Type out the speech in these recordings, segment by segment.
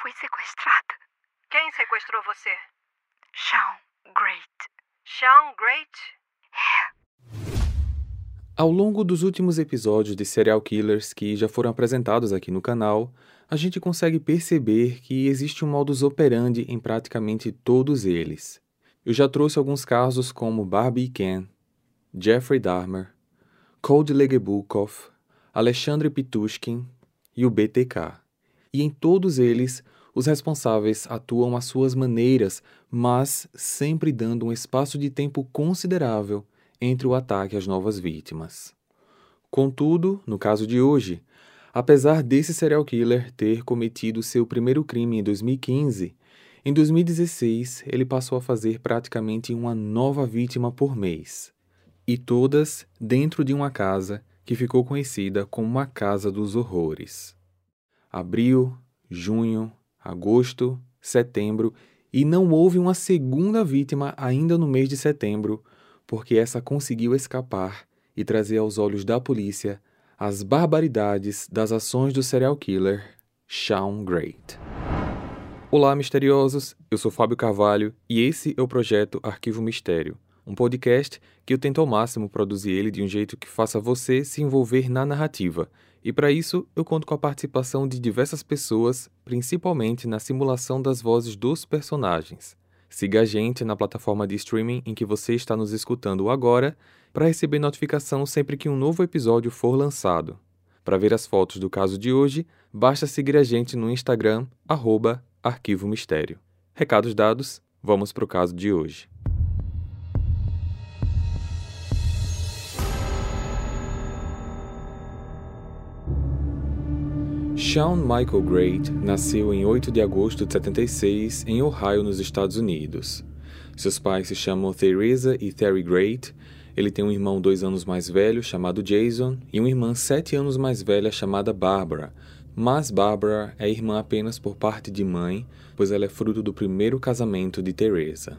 fui sequestrada. Quem sequestrou você? Sean Great. Sean Great? Ao longo dos últimos episódios de Serial Killers que já foram apresentados aqui no canal, a gente consegue perceber que existe um modus operandi em praticamente todos eles. Eu já trouxe alguns casos como Barbie Ken, Jeffrey Dahmer, Cold Legebukov, Alexandre Pitushkin e o BTK. E em todos eles, os responsáveis atuam às suas maneiras, mas sempre dando um espaço de tempo considerável entre o ataque às novas vítimas. Contudo, no caso de hoje, apesar desse serial killer ter cometido seu primeiro crime em 2015, em 2016 ele passou a fazer praticamente uma nova vítima por mês. E todas dentro de uma casa que ficou conhecida como uma Casa dos Horrores. Abril, junho, agosto, setembro e não houve uma segunda vítima ainda no mês de setembro, porque essa conseguiu escapar e trazer aos olhos da polícia as barbaridades das ações do serial killer Sean Great. Olá, misteriosos! Eu sou Fábio Carvalho e esse é o projeto Arquivo Mistério, um podcast que eu tento ao máximo produzir ele de um jeito que faça você se envolver na narrativa. E para isso, eu conto com a participação de diversas pessoas, principalmente na simulação das vozes dos personagens. Siga a gente na plataforma de streaming em que você está nos escutando agora para receber notificação sempre que um novo episódio for lançado. Para ver as fotos do caso de hoje, basta seguir a gente no Instagram, arroba Arquivo Mistério. Recados dados, vamos para o caso de hoje. Sean Michael Great nasceu em 8 de agosto de 76 em Ohio, nos Estados Unidos. Seus pais se chamam Theresa e Terry Great. Ele tem um irmão dois anos mais velho, chamado Jason, e uma irmã sete anos mais velha, chamada Barbara. Mas Barbara é irmã apenas por parte de mãe, pois ela é fruto do primeiro casamento de Theresa.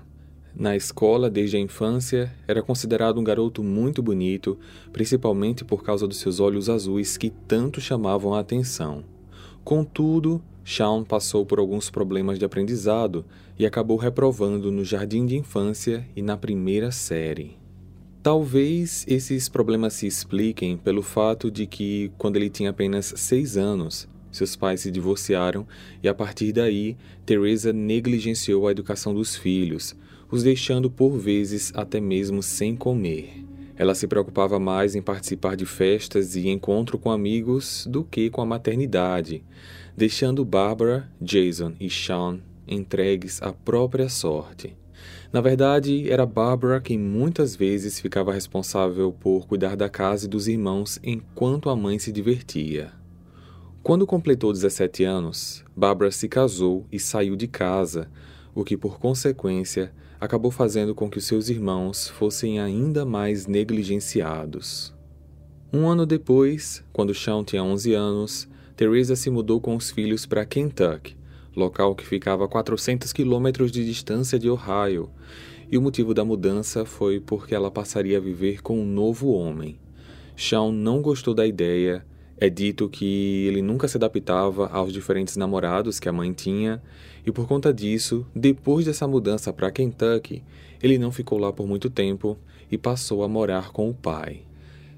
Na escola, desde a infância, era considerado um garoto muito bonito, principalmente por causa dos seus olhos azuis que tanto chamavam a atenção. Contudo, Sean passou por alguns problemas de aprendizado e acabou reprovando no jardim de infância e na primeira série. Talvez esses problemas se expliquem pelo fato de que, quando ele tinha apenas seis anos, seus pais se divorciaram e, a partir daí, Teresa negligenciou a educação dos filhos, os deixando por vezes até mesmo sem comer. Ela se preocupava mais em participar de festas e encontro com amigos do que com a maternidade, deixando Barbara, Jason e Sean entregues à própria sorte. Na verdade, era Barbara quem muitas vezes ficava responsável por cuidar da casa e dos irmãos enquanto a mãe se divertia. Quando completou 17 anos, Barbara se casou e saiu de casa, o que por consequência acabou fazendo com que seus irmãos fossem ainda mais negligenciados. Um ano depois, quando Sean tinha 11 anos, Teresa se mudou com os filhos para Kentucky, local que ficava a 400 quilômetros de distância de Ohio, e o motivo da mudança foi porque ela passaria a viver com um novo homem. Sean não gostou da ideia, é dito que ele nunca se adaptava aos diferentes namorados que a mãe tinha, e por conta disso, depois dessa mudança para Kentucky, ele não ficou lá por muito tempo e passou a morar com o pai.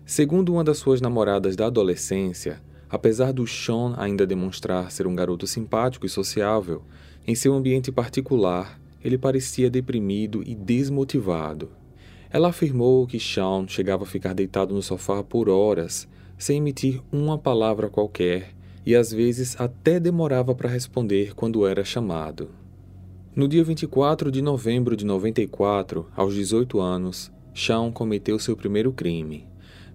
Segundo uma das suas namoradas da adolescência, apesar do Sean ainda demonstrar ser um garoto simpático e sociável, em seu ambiente particular, ele parecia deprimido e desmotivado. Ela afirmou que Sean chegava a ficar deitado no sofá por horas sem emitir uma palavra qualquer e às vezes até demorava para responder quando era chamado. No dia 24 de novembro de 94, aos 18 anos, Shawn cometeu seu primeiro crime.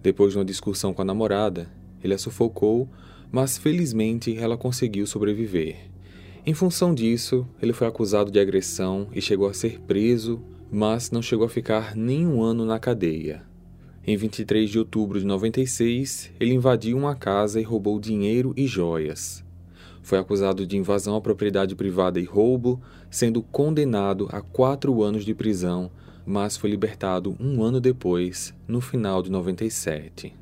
Depois de uma discussão com a namorada, ele a sufocou, mas felizmente ela conseguiu sobreviver. Em função disso, ele foi acusado de agressão e chegou a ser preso, mas não chegou a ficar nenhum ano na cadeia. Em 23 de outubro de 96, ele invadiu uma casa e roubou dinheiro e joias. Foi acusado de invasão à propriedade privada e roubo, sendo condenado a quatro anos de prisão, mas foi libertado um ano depois, no final de 97.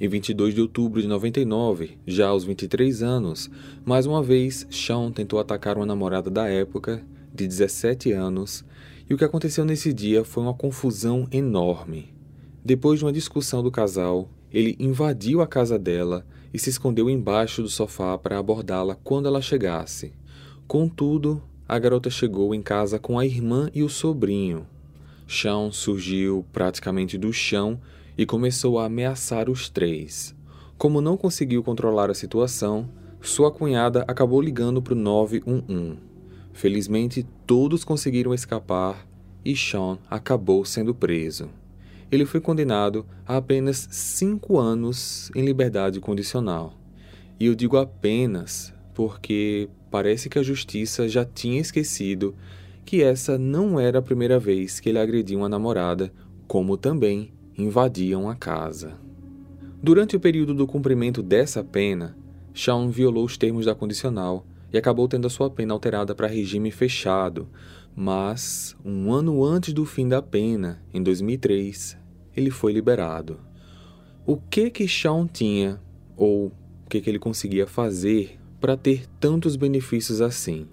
Em 22 de outubro de 99, já aos 23 anos, mais uma vez, Sean tentou atacar uma namorada da época, de 17 anos, e o que aconteceu nesse dia foi uma confusão enorme. Depois de uma discussão do casal, ele invadiu a casa dela e se escondeu embaixo do sofá para abordá-la quando ela chegasse. Contudo, a garota chegou em casa com a irmã e o sobrinho. Sean surgiu praticamente do chão e começou a ameaçar os três. Como não conseguiu controlar a situação, sua cunhada acabou ligando para o 911. Felizmente, todos conseguiram escapar e Sean acabou sendo preso. Ele foi condenado a apenas cinco anos em liberdade condicional. E eu digo apenas porque parece que a justiça já tinha esquecido que essa não era a primeira vez que ele agrediu uma namorada, como também invadiam a casa. Durante o período do cumprimento dessa pena, Shawn violou os termos da condicional e acabou tendo a sua pena alterada para regime fechado, mas um ano antes do fim da pena, em 2003, ele foi liberado. O que que Shawn tinha ou o que que ele conseguia fazer para ter tantos benefícios assim?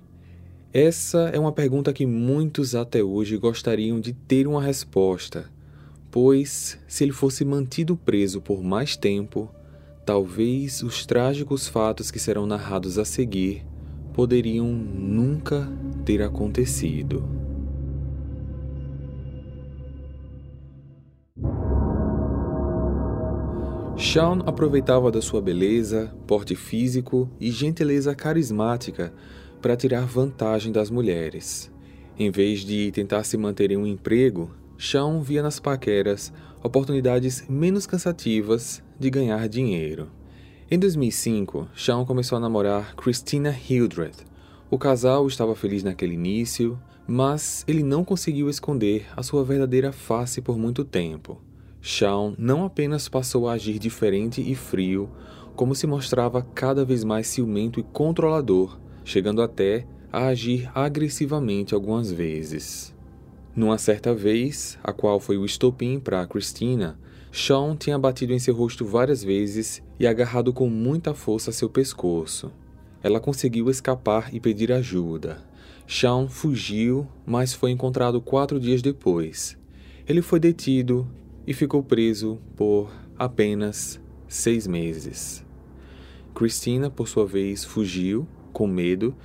Essa é uma pergunta que muitos até hoje gostariam de ter uma resposta pois, se ele fosse mantido preso por mais tempo, talvez os trágicos fatos que serão narrados a seguir poderiam nunca ter acontecido. Shawn aproveitava da sua beleza, porte físico e gentileza carismática para tirar vantagem das mulheres. Em vez de tentar se manter em um emprego, Shawn via nas paqueras oportunidades menos cansativas de ganhar dinheiro. Em 2005, Shawn começou a namorar Christina Hildred. O casal estava feliz naquele início, mas ele não conseguiu esconder a sua verdadeira face por muito tempo. Shawn não apenas passou a agir diferente e frio, como se mostrava cada vez mais ciumento e controlador, chegando até a agir agressivamente algumas vezes. Numa certa vez, a qual foi o estopim para Christina, Sean tinha batido em seu rosto várias vezes e agarrado com muita força seu pescoço. Ela conseguiu escapar e pedir ajuda. Sean fugiu, mas foi encontrado quatro dias depois. Ele foi detido e ficou preso por apenas seis meses. Christina, por sua vez, fugiu, com medo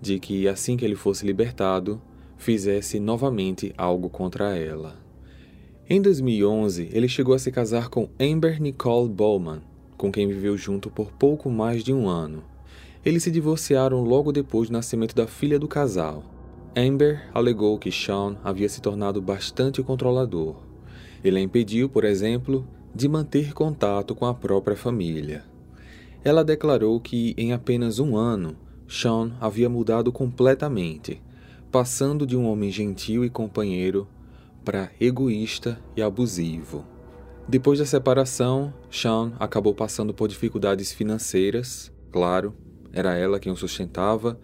de que, assim que ele fosse libertado, fizesse novamente algo contra ela. Em 2011, ele chegou a se casar com Amber Nicole Bowman, com quem viveu junto por pouco mais de um ano. Eles se divorciaram logo depois do nascimento da filha do casal. Amber alegou que Sean havia se tornado bastante controlador. Ele a impediu, por exemplo, de manter contato com a própria família. Ela declarou que, em apenas um ano, Sean havia mudado completamente passando de um homem gentil e companheiro para egoísta e abusivo. Depois da separação, Sean acabou passando por dificuldades financeiras, claro, era ela quem o sustentava,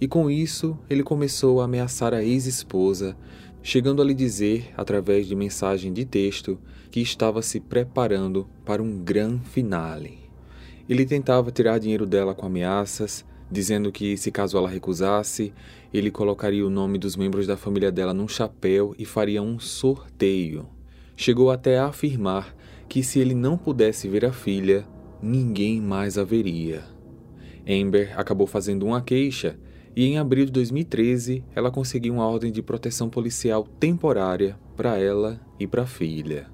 e com isso ele começou a ameaçar a ex-esposa, chegando a lhe dizer, através de mensagem de texto, que estava se preparando para um grande finale. Ele tentava tirar dinheiro dela com ameaças, dizendo que, se caso ela recusasse, ele colocaria o nome dos membros da família dela num chapéu e faria um sorteio. Chegou até a afirmar que, se ele não pudesse ver a filha, ninguém mais a veria. Amber acabou fazendo uma queixa e, em abril de 2013, ela conseguiu uma ordem de proteção policial temporária para ela e para a filha.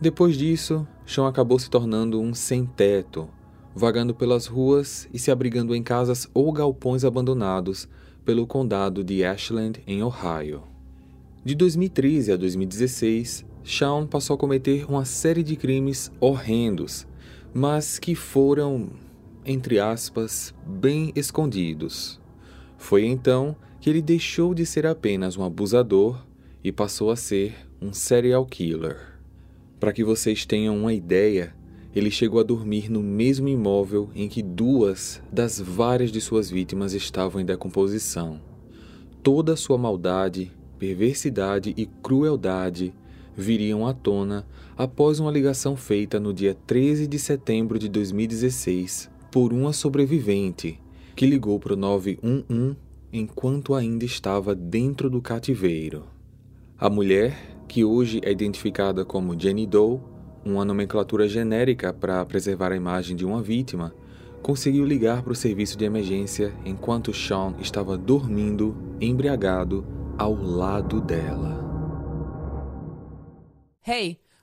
Depois disso, Sean acabou se tornando um sem-teto vagando pelas ruas e se abrigando em casas ou galpões abandonados pelo condado de Ashland, em Ohio. De 2013 a 2016, Shawn passou a cometer uma série de crimes horrendos, mas que foram, entre aspas, bem escondidos. Foi então que ele deixou de ser apenas um abusador e passou a ser um serial killer. Para que vocês tenham uma ideia, ele chegou a dormir no mesmo imóvel em que duas das várias de suas vítimas estavam em decomposição. Toda sua maldade, perversidade e crueldade viriam à tona após uma ligação feita no dia 13 de setembro de 2016 por uma sobrevivente que ligou para o 911 enquanto ainda estava dentro do cativeiro. A mulher, que hoje é identificada como Jenny Doe, uma nomenclatura genérica para preservar a imagem de uma vítima, conseguiu ligar para o serviço de emergência enquanto Sean estava dormindo, embriagado, ao lado dela. Hey,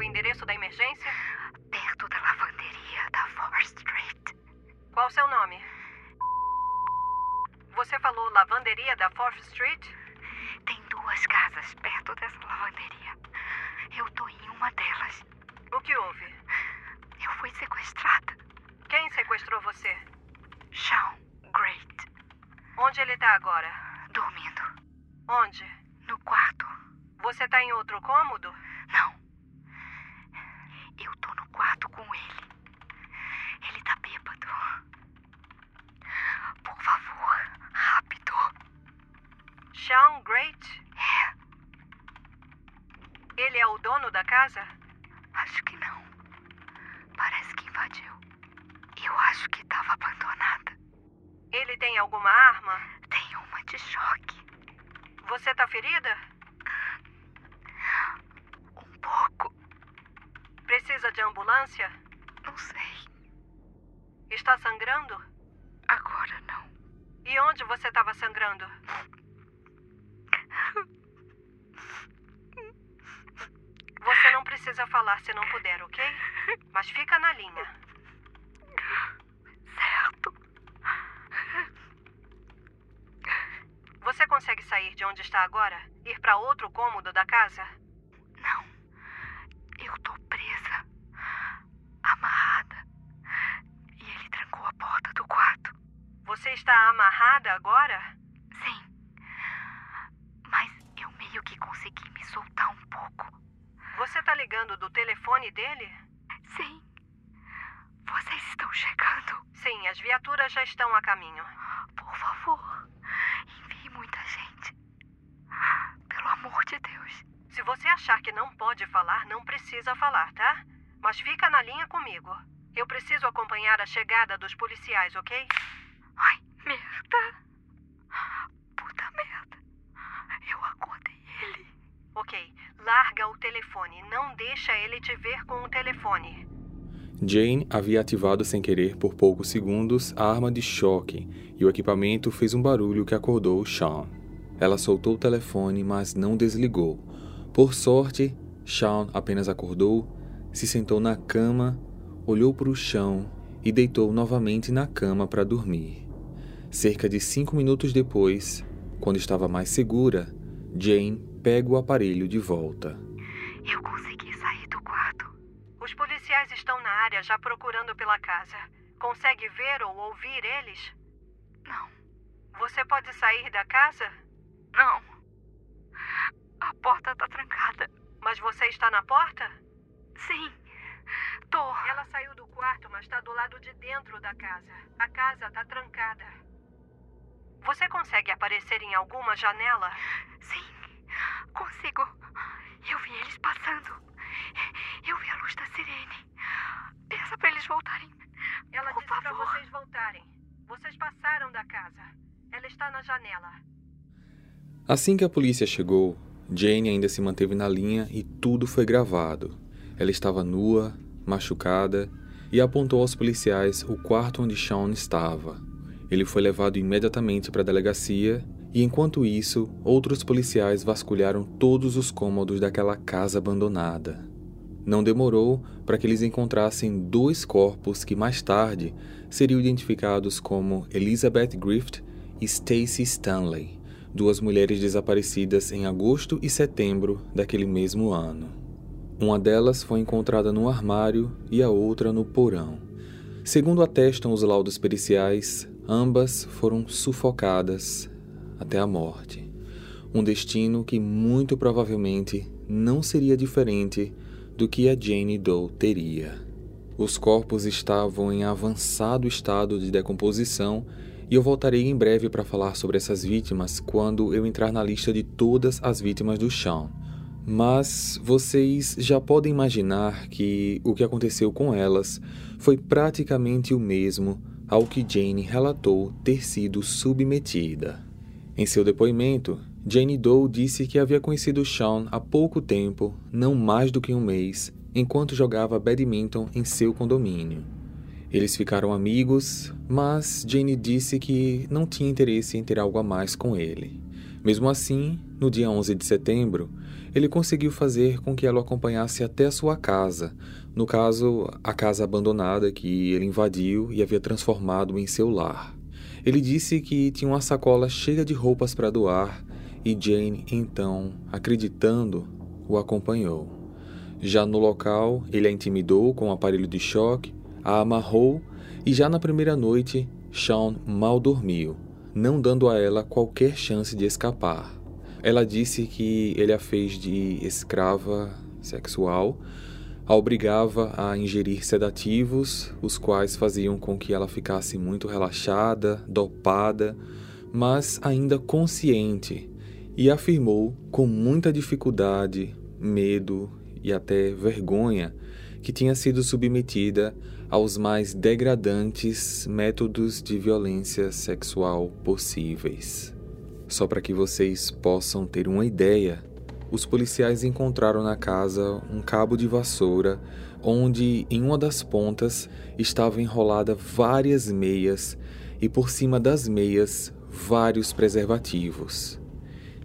O endereço da emergência? Perto da lavanderia da Forest Street. Qual o seu nome? Você falou lavanderia da Fourth Street? Tem duas casas perto dessa lavanderia. Eu tô em uma delas. O que houve? Eu fui sequestrada. Quem sequestrou você? Sean Great. Onde ele tá agora? Dormindo. Onde? No quarto. Você tá em outro cômodo? Não. Eu tô no quarto com ele. Ele tá bêbado. Por favor, rápido. Sean Great? É, Ele é o dono da casa? acho que não. Parece que invadiu. Eu acho que tava abandonada. Ele tem alguma arma? Tem uma de choque. Você tá ferida? Um pouco. Precisa de ambulância? Não sei. Está sangrando? Agora não. E onde você estava sangrando? Você não precisa falar se não puder, ok? Mas fica na linha. Certo. Você consegue sair de onde está agora? Ir para outro cômodo da casa? Não. Eu tô presa. Amarrada. E ele trancou a porta do quarto. Você está amarrada agora? Sim. Mas eu meio que consegui me soltar um pouco. Você está ligando do telefone dele? Sim. Vocês estão chegando. Sim, as viaturas já estão a caminho. Por favor, envie muita gente. Pelo amor de Deus. Se você achar que não pode falar, não precisa falar, tá? Mas fica na linha comigo. Eu preciso acompanhar a chegada dos policiais, ok? Ai, Ok, larga o telefone. Não deixa ele te ver com o telefone. Jane havia ativado sem querer por poucos segundos a arma de choque e o equipamento fez um barulho que acordou Sean. Ela soltou o telefone, mas não desligou. Por sorte, Sean apenas acordou, se sentou na cama, olhou para o chão e deitou novamente na cama para dormir. Cerca de cinco minutos depois, quando estava mais segura, Jane pega o aparelho de volta. Eu consegui sair do quarto. Os policiais estão na área já procurando pela casa. Consegue ver ou ouvir eles? Não, Você pode sair da casa? não. A porta tá trancada. Mas você está na porta? Sim. Tô. Ela saiu do quarto, mas está do lado de dentro da casa. A casa está trancada. Você consegue aparecer em alguma janela? Sim. Consigo. Eu vi eles passando. Eu vi a luz da sirene. Peça pra eles voltarem. Ela Por disse para favor. vocês voltarem. Vocês passaram da casa. Ela está na janela. Assim que a polícia chegou, Jane ainda se manteve na linha e tudo foi gravado. Ela estava nua, machucada e apontou aos policiais o quarto onde Sean estava. Ele foi levado imediatamente para a delegacia e, enquanto isso, outros policiais vasculharam todos os cômodos daquela casa abandonada. Não demorou para que eles encontrassem dois corpos que mais tarde seriam identificados como Elizabeth Griffith e Stacy Stanley, duas mulheres desaparecidas em agosto e setembro daquele mesmo ano. Uma delas foi encontrada no armário e a outra no porão. Segundo atestam os laudos periciais, ambas foram sufocadas até a morte. Um destino que muito provavelmente não seria diferente do que a Jane Doe teria. Os corpos estavam em avançado estado de decomposição e eu voltarei em breve para falar sobre essas vítimas quando eu entrar na lista de todas as vítimas do Sean. Mas vocês já podem imaginar que o que aconteceu com elas foi praticamente o mesmo ao que Jane relatou ter sido submetida. Em seu depoimento, Jane Doe disse que havia conhecido Sean há pouco tempo, não mais do que um mês, enquanto jogava badminton em seu condomínio. Eles ficaram amigos, mas Jane disse que não tinha interesse em ter algo a mais com ele. Mesmo assim, no dia 11 de setembro, ele conseguiu fazer com que ela o acompanhasse até a sua casa, no caso, a casa abandonada que ele invadiu e havia transformado em seu lar. Ele disse que tinha uma sacola cheia de roupas para doar e Jane, então, acreditando, o acompanhou. Já no local, ele a intimidou com um aparelho de choque a amarrou e já na primeira noite, Sean mal dormiu, não dando a ela qualquer chance de escapar. Ela disse que ele a fez de escrava sexual, a obrigava a ingerir sedativos, os quais faziam com que ela ficasse muito relaxada, dopada, mas ainda consciente, e afirmou com muita dificuldade, medo e até vergonha que tinha sido submetida aos mais degradantes métodos de violência sexual possíveis. Só para que vocês possam ter uma ideia, os policiais encontraram na casa um cabo de vassoura onde em uma das pontas estava enrolada várias meias e por cima das meias vários preservativos.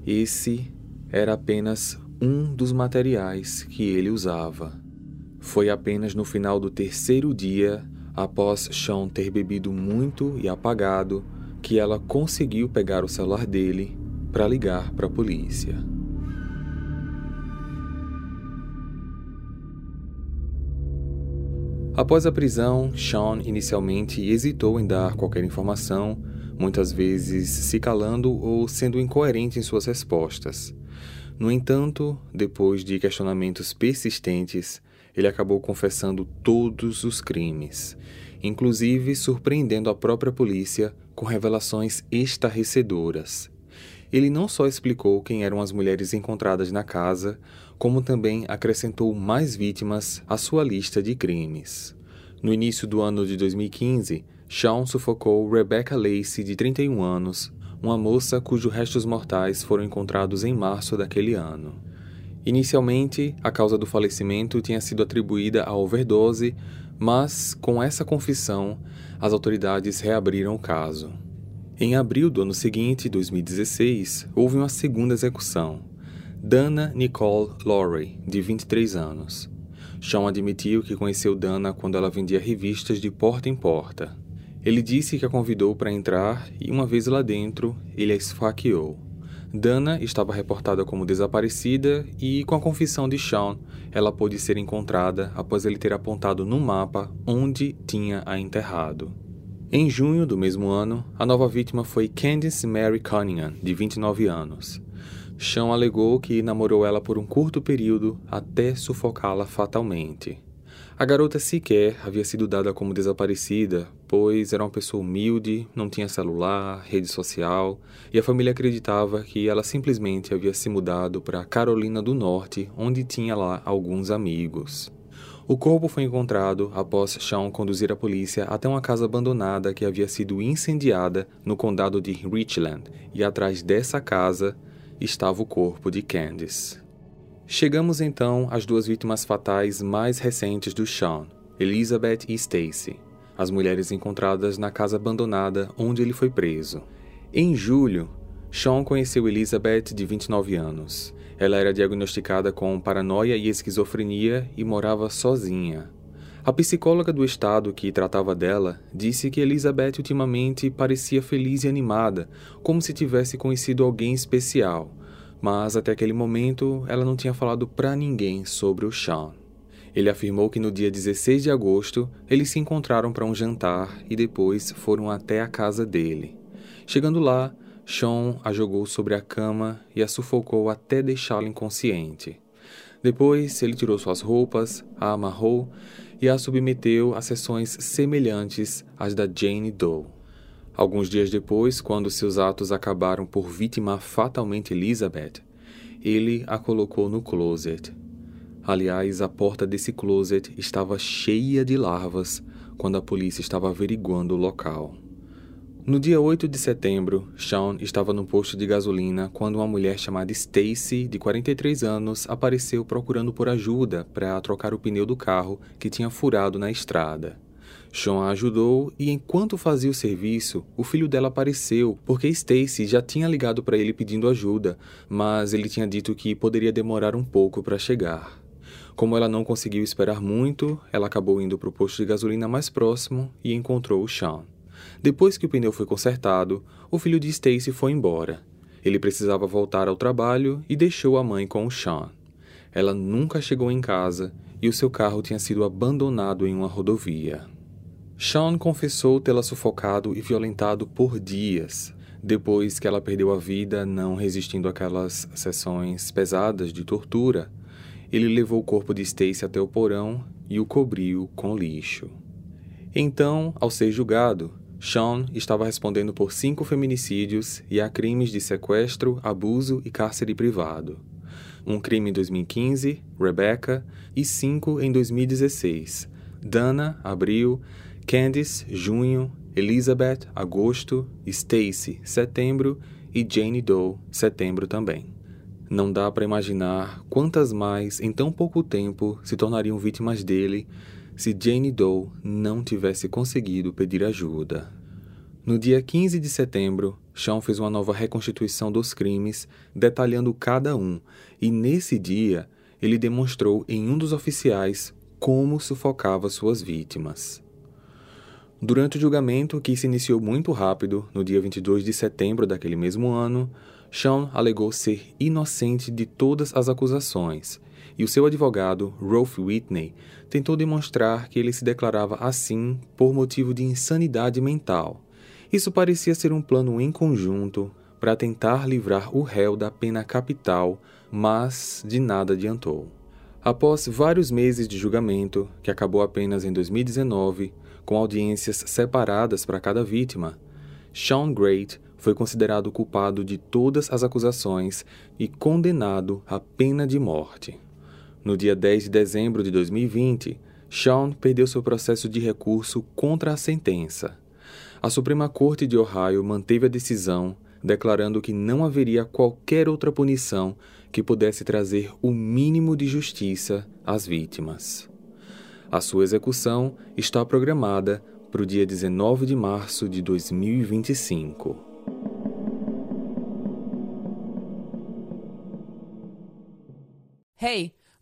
Esse era apenas um dos materiais que ele usava. Foi apenas no final do terceiro dia, após Sean ter bebido muito e apagado, que ela conseguiu pegar o celular dele para ligar para a polícia. Após a prisão, Sean inicialmente hesitou em dar qualquer informação, muitas vezes se calando ou sendo incoerente em suas respostas. No entanto, depois de questionamentos persistentes, ele acabou confessando todos os crimes, inclusive surpreendendo a própria polícia com revelações estarrecedoras. Ele não só explicou quem eram as mulheres encontradas na casa, como também acrescentou mais vítimas à sua lista de crimes. No início do ano de 2015, Sean sufocou Rebecca Lacey, de 31 anos, uma moça cujos restos mortais foram encontrados em março daquele ano. Inicialmente, a causa do falecimento tinha sido atribuída à overdose, mas com essa confissão, as autoridades reabriram o caso. Em abril do ano seguinte, 2016, houve uma segunda execução. Dana Nicole Lowry, de 23 anos. Sean admitiu que conheceu Dana quando ela vendia revistas de porta em porta. Ele disse que a convidou para entrar e, uma vez lá dentro, ele a esfaqueou. Dana estava reportada como desaparecida e, com a confissão de Sean, ela pôde ser encontrada após ele ter apontado no mapa onde tinha a enterrado. Em junho do mesmo ano, a nova vítima foi Candice Mary Cunningham, de 29 anos. Sean alegou que namorou ela por um curto período até sufocá-la fatalmente. A garota sequer havia sido dada como desaparecida, pois era uma pessoa humilde, não tinha celular, rede social, e a família acreditava que ela simplesmente havia se mudado para Carolina do Norte, onde tinha lá alguns amigos. O corpo foi encontrado após Sean conduzir a polícia até uma casa abandonada que havia sido incendiada no condado de Richland, e atrás dessa casa estava o corpo de Candice. Chegamos então às duas vítimas fatais mais recentes do Sean, Elizabeth e Stacy, as mulheres encontradas na casa abandonada onde ele foi preso. Em julho, Sean conheceu Elizabeth, de 29 anos. Ela era diagnosticada com paranoia e esquizofrenia e morava sozinha. A psicóloga do estado que tratava dela disse que Elizabeth ultimamente parecia feliz e animada, como se tivesse conhecido alguém especial, mas até aquele momento ela não tinha falado para ninguém sobre o Sean. Ele afirmou que no dia 16 de agosto eles se encontraram para um jantar e depois foram até a casa dele. Chegando lá, Sean a jogou sobre a cama e a sufocou até deixá-la inconsciente. Depois, ele tirou suas roupas, a amarrou e a submeteu a sessões semelhantes às da Jane Doe. Alguns dias depois, quando seus atos acabaram por vitimar fatalmente Elizabeth, ele a colocou no closet. Aliás, a porta desse closet estava cheia de larvas quando a polícia estava averiguando o local. No dia 8 de setembro, Sean estava no posto de gasolina quando uma mulher chamada Stacy, de 43 anos, apareceu procurando por ajuda para trocar o pneu do carro que tinha furado na estrada. Sean a ajudou e, enquanto fazia o serviço, o filho dela apareceu porque Stacy já tinha ligado para ele pedindo ajuda, mas ele tinha dito que poderia demorar um pouco para chegar. Como ela não conseguiu esperar muito, ela acabou indo para o posto de gasolina mais próximo e encontrou o Sean. Depois que o pneu foi consertado, o filho de Stacy foi embora. Ele precisava voltar ao trabalho e deixou a mãe com o Sean. Ela nunca chegou em casa e o seu carro tinha sido abandonado em uma rodovia. Sean confessou tê-la sufocado e violentado por dias, depois que ela perdeu a vida não resistindo àquelas sessões pesadas de tortura. Ele levou o corpo de Stacy até o porão e o cobriu com lixo. Então, ao ser julgado, Sean estava respondendo por cinco feminicídios e a crimes de sequestro, abuso e cárcere privado. Um crime em 2015, Rebecca, e cinco em 2016. Dana, abril, Candice, junho, Elizabeth, agosto, Stacy, setembro e Jane Doe, setembro também. Não dá para imaginar quantas mais em tão pouco tempo se tornariam vítimas dele se Jane Doe não tivesse conseguido pedir ajuda. No dia 15 de setembro, Sean fez uma nova reconstituição dos crimes, detalhando cada um, e nesse dia ele demonstrou em um dos oficiais como sufocava suas vítimas. Durante o julgamento, que se iniciou muito rápido, no dia 22 de setembro daquele mesmo ano, Sean alegou ser inocente de todas as acusações e o seu advogado, Rolf Whitney, tentou demonstrar que ele se declarava assim por motivo de insanidade mental. Isso parecia ser um plano em conjunto para tentar livrar o réu da pena capital, mas de nada adiantou. Após vários meses de julgamento, que acabou apenas em 2019, com audiências separadas para cada vítima, Sean Great foi considerado culpado de todas as acusações e condenado à pena de morte. No dia 10 de dezembro de 2020, Sean perdeu seu processo de recurso contra a sentença. A Suprema Corte de Ohio manteve a decisão, declarando que não haveria qualquer outra punição que pudesse trazer o mínimo de justiça às vítimas. A sua execução está programada para o dia 19 de março de 2025. Hey!